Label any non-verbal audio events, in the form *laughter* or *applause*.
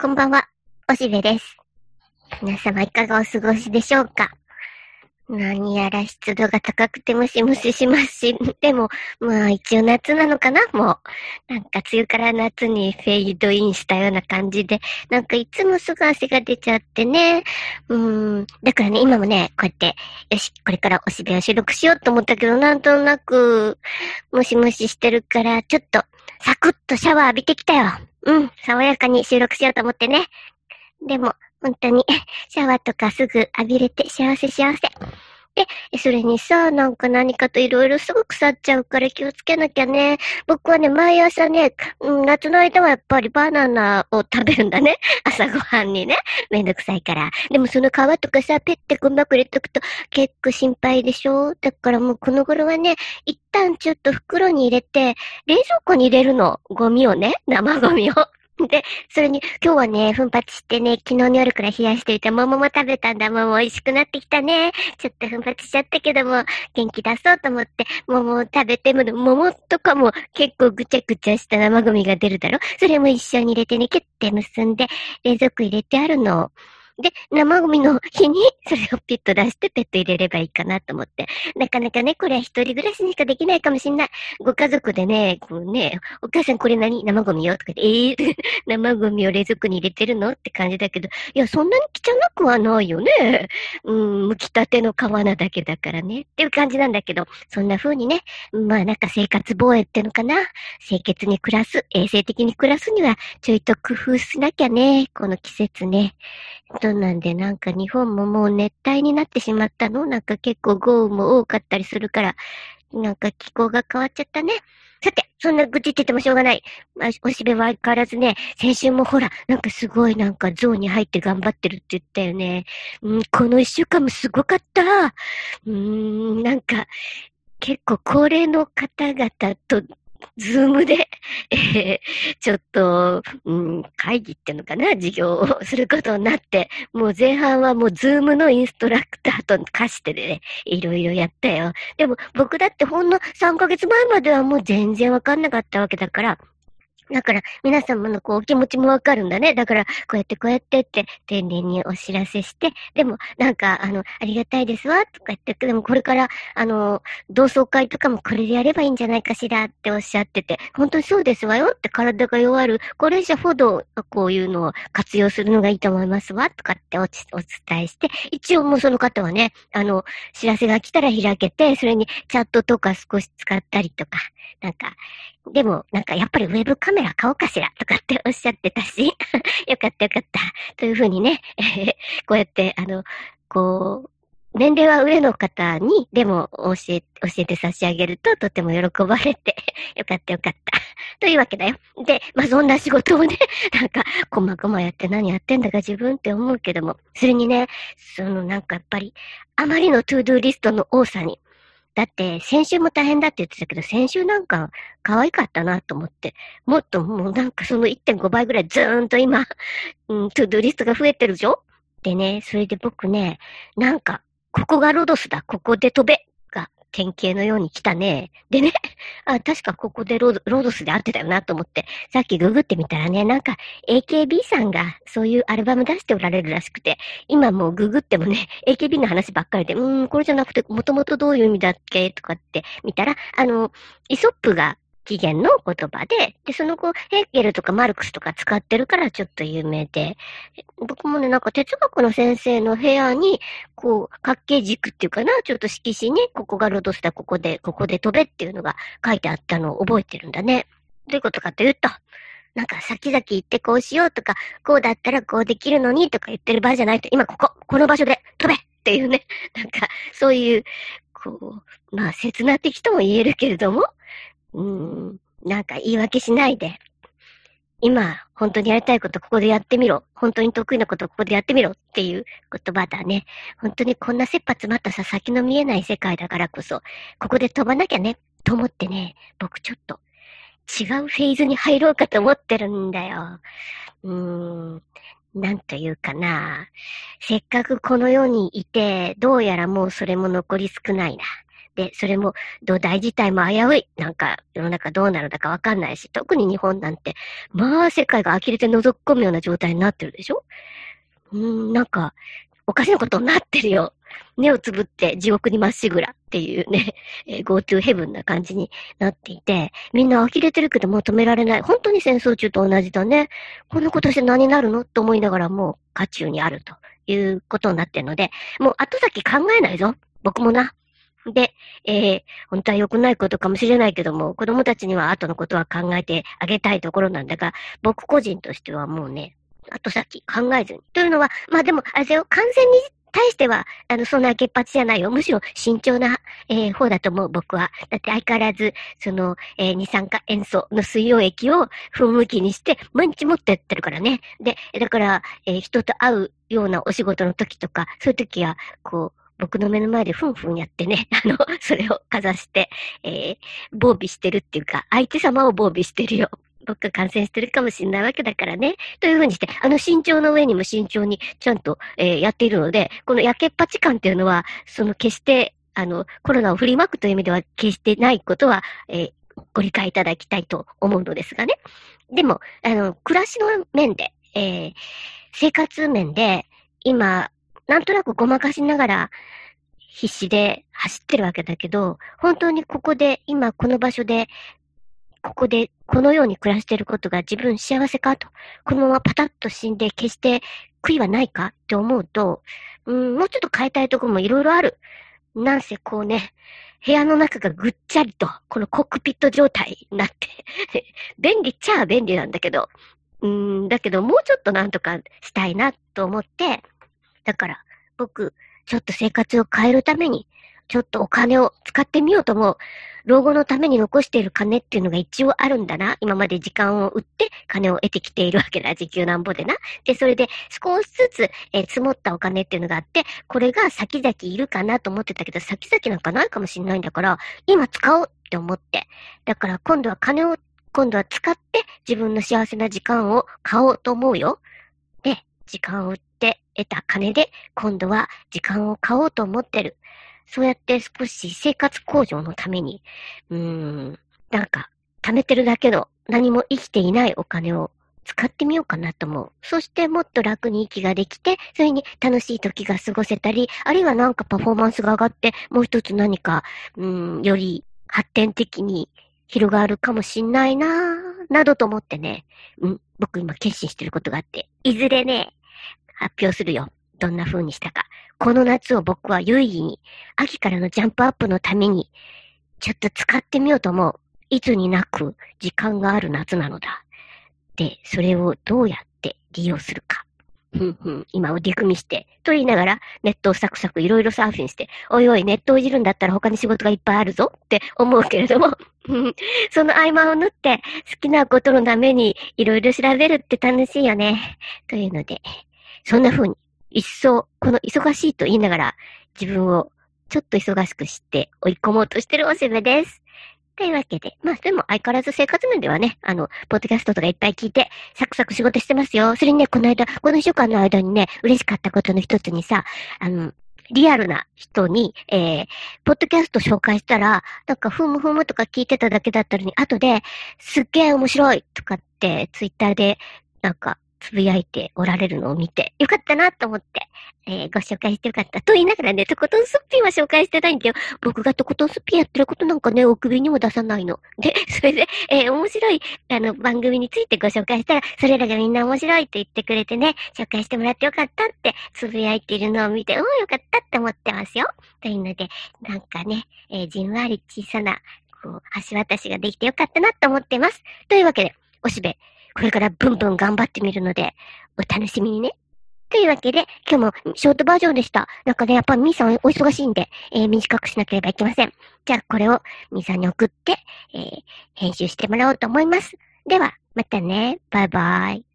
こんばんは、おしべです。皆様いかがお過ごしでしょうか？何やら湿度が高くてムシムシしますし、でも、まあ一応夏なのかな？もう。なんか梅雨から夏にフェイドインしたような感じで、なんかいつもすぐ汗が出ちゃってね。うーん。だからね、今もね、こうやって、よし、これからおしべを収録しようと思ったけど、なんとなく、ムシムシしてるから、ちょっと、サクッとシャワー浴びてきたよ。うん、爽やかに収録しようと思ってね。でも、本当に、*laughs* シャワーとかすぐ浴びれて幸せ幸せ。で、それにさ、なんか何かといろいろすぐ腐っちゃうから気をつけなきゃね。僕はね、毎朝ね、うん、夏の間はやっぱりバナナを食べるんだね。*laughs* 朝ごはんにね。めんどくさいから。でもその皮とかさ、ペッてごまくれとくと結構心配でしょ？だからもうこの頃はね、一旦ちょっと袋に入れて、冷蔵庫に入れるの。ゴミをね、生ゴミを。*laughs* で、それに、今日はね、奮発してね、昨日の夜から冷やしていた桃も食べたんだ。桃美味しくなってきたね。ちょっと奮発しちゃったけども、元気出そうと思って、桃を食べても、桃とかも結構ぐちゃぐちゃした生ゴミが出るだろそれも一緒に入れてね、キュッて結んで、冷蔵庫入れてあるの。で、生ゴミの日にそれをピッと出してペット入れればいいかなと思って。なかなかね、これは一人暮らしにしかできないかもしんない。ご家族でね、こうね、お母さんこれ何？生ゴミよとか言って、えー、生ゴミを冷蔵庫に入れてるの？って感じだけど、いや、そんなに汚くはないよね。うん、剥きたての皮なだけだからね。っていう感じなんだけど、そんな風にね、まあなんか生活防衛ってのかな？清潔に暮らす、衛生的に暮らすには、ちょいと工夫しなきゃね。この季節ね。そうなんで、なんか日本ももう熱帯になってしまったの？なんか結構豪雨も多かったりするから、なんか気候が変わっちゃったね？さて、そんな愚痴っててもしょうがない。まあ、おしべは相変わらずね、先週もほら、なんかすごいなんかゾーンに入って頑張ってるって言ったよね。うん、この一週間もすごかった。うーん、なんか、結構高齢の方々とズームで、えー、ちょっと、うん、会議っていうのかな、授業をすることになって、もう前半はもうズームのインストラクターと化してでね、いろいろやったよ。でも僕だってほんの3ヶ月前まではもう全然わかんなかったわけだから、だから、皆様のこう、お気持ちもわかるんだね。だから、こうやってこうやってって、丁寧にお知らせして、でも、なんか、あの、ありがたいですわ、とか言って、でもこれから、あの、同窓会とかもこれでやればいいんじゃないかしらっておっしゃってて、本当にそうですわよって体が弱る高齢者ほど、こういうのを活用するのがいいと思いますわ、とかっておお伝えして、一応もうその方はね、あの、知らせが来たら開けて、それにチャットとか少し使ったりとか、なんか、でも、なんかやっぱりウェブカメラ買おうかしらとかっておっしゃってたし、*laughs* よかったよかった。というふうにね、*laughs* こうやって、あの、こう、年齢は上の方に、でも教え、教えて差し上げるととても喜ばれて、*laughs* よかったよかった。というわけだよ。で、まあ、そんな仕事をね、なんか、こまごまやって何やってんだか自分って思うけども、それにね、そのなんかやっぱり、あまりの to do list の多さに、だって、先週も大変だって言ってたけど、先週なんか可愛かったなと思って、もっともうなんかその1.5倍ぐらいずーんと今、*laughs* うん、 to do list が増えてるでしょでね、それで僕ね、なんか、ここがロドスだ、ここで飛べ。典型のように来たね。でね、あ、確かここでロロードスで会ってたよなと思って、さっきググってみたらね、なんか AKB さんがそういうアルバム出しておられるらしくて、今もうググってもね、AKB の話ばっかりで、うーん、これじゃなくて、もともとどういう意味だっけ？とかって見たら、あの、イソップが起源の言葉で、で、その後、ヘーゲルとかマルクスとか使ってるからちょっと有名で、僕もね、なんか哲学の先生の部屋に、こう、角形軸っていうかな、ちょっと色紙に、ここがロドスだ、ここで、ここで飛べっていうのが書いてあったのを覚えてるんだね。どういうことかというと、なんか先々行ってこうしようとか、こうだったらこうできるのにとか言ってる場合じゃないと、今ここ、この場所で飛べっていうね、なんか、そういう、こう、まあ、切な的とも言えるけれども、うん、なんか言い訳しないで、今、本当にやりたいことここでやってみろ。本当に得意なことここでやってみろっていう言葉だね。本当にこんな切羽詰まったさ、先の見えない世界だからこそ、ここで飛ばなきゃね、と思ってね、僕ちょっと違うフェーズに入ろうかと思ってるんだよ。うーん、なんというかな。せっかくこの世にいて、どうやらもうそれも残り少ないな。で、それも土台自体も危うい。なんか世の中どうなるだかわかんないし、特に日本なんて、まあ世界が呆れて覗き込むような状態になってるでしょ？うーん、なんか、おかしなことになってるよ。目をつぶって地獄にまっしぐらっていうね、えー、GoTo Heaven な感じになっていて、みんな呆れてるけどもう止められない。本当に戦争中と同じだね。こんなことして何になるの？と思いながらもう渦中にあるということになってるので、もう後先考えないぞ。僕もな。で、えー、本当は良くないことかもしれないけども、子供たちには後のことは考えてあげたいところなんだが、僕個人としてはもうね、後先考えずに。というのは、まあでも、あれだよ、完全に対しては、あの、そんな潔髪じゃないよ。むしろ慎重な、えー、方だと思う、僕は。だって相変わらず、その、えー、二酸化塩素の水溶液を噴霧器にして、毎日持ってってるからね。で、だから、えー、人と会うようなお仕事の時とか、そういう時は、こう、僕の目の前でふんふんやってね、*laughs* あの、それをかざして、えー、防備してるっていうか、相手様を防備してるよ。*laughs* 僕が感染してるかもしれないわけだからね。というふうにして、あの身長の上にも慎重にちゃんと、えー、やっているので、この焼けっぱち感っていうのは、その決して、あの、コロナを振りまくという意味では決してないことは、えー、ご理解いただきたいと思うのですがね。でも、あの、暮らしの面で、えー、生活面で、今、なんとなくごまかしながら、必死で走ってるわけだけど、本当にここで、今この場所でここでこのように暮らしてることが自分幸せかと、このままパタッと死んで決して悔いはないかって思うと、うん、もうちょっと変えたいとこもいろいろある。なんせこうね、部屋の中がぐっちゃりと、このコックピット状態になって *laughs* 便利っちゃ便利なんだけど、うん、だけどもうちょっとなんとかしたいなと思って、だから僕、ちょっと生活を変えるために、ちょっとお金を使ってみようと思う。老後のために残している金っていうのが一応あるんだな。今まで時間を売って金を得てきているわけだ。時給なんぼでな。で、それで少しずつ、えー、積もったお金っていうのがあって、これが先々いるかなと思ってたけど、先々なんかないかもしれないんだから、今使おうって思って。だから今度は金を、今度は使って自分の幸せな時間を買おうと思うよ。で、時間を売って得た金で、今度は時間を買おうと思ってる。そうやって少し生活向上のために、うーん、なんか、貯めてるだけの何も生きていないお金を使ってみようかなと思う。そしてもっと楽に息ができて、それに楽しい時が過ごせたり、あるいはなんかパフォーマンスが上がって、もう一つ何か、うん、より発展的に広がるかもしんないなぁ、などと思ってね、うん、僕今決心してることがあって、いずれね、発表するよ。どんな風にしたか。この夏を僕は有意義に、秋からのジャンプアップのために、ちょっと使ってみようと思う。いつになく時間がある夏なのだ。で、それをどうやって利用するか。ふんふん、今腕組みして、と言いながら、ネットをサクサクいろいろサーフィンして、おいおい、ネットをいじるんだったら他に仕事がいっぱいあるぞって思うけれども、その合間を縫って、好きなことのためにいろいろ調べるって楽しいよね。というので、そんな風に一層、この忙しいと言いながら、自分をちょっと忙しくして追い込もうとしてるおしべです。というわけで、まあでも相変わらず生活面ではね、あの、ポッドキャストとかいっぱい聞いて、サクサク仕事してますよ。それにね、この間、この一週間の間にね、嬉しかったことの一つにさ、あの、リアルな人に、えー、ポッドキャスト紹介したら、なんか、ふむふむとか聞いてただけだったのに、後で、すっげえ面白いとかって、ツイッターで、なんか、つぶやいておられるのを見て、よかったなと思って、えー、ご紹介してよかった。と言いながらね、とことんすっぴんは紹介してないんだよ。僕がとことんすっぴんやってることなんかね、お首にも出さないの。で、それで、えー、面白い、あの、番組についてご紹介したら、それらがみんな面白いと言ってくれてね、紹介してもらってよかったってつぶやいているのを見て、おーよかったって思ってますよ。というので、なんかね、えー、じんわり小さな、こう、橋渡しができてよかったなと思ってます。というわけで、おしべ、これからブンブン頑張ってみるので、お楽しみにね。というわけで、今日もショートバージョンでした。なんかね、やっぱみーさんお忙しいんで、えー、短くしなければいけません。じゃあ、これをみーさんに送って、えー、編集してもらおうと思います。では、またね。バイバイ。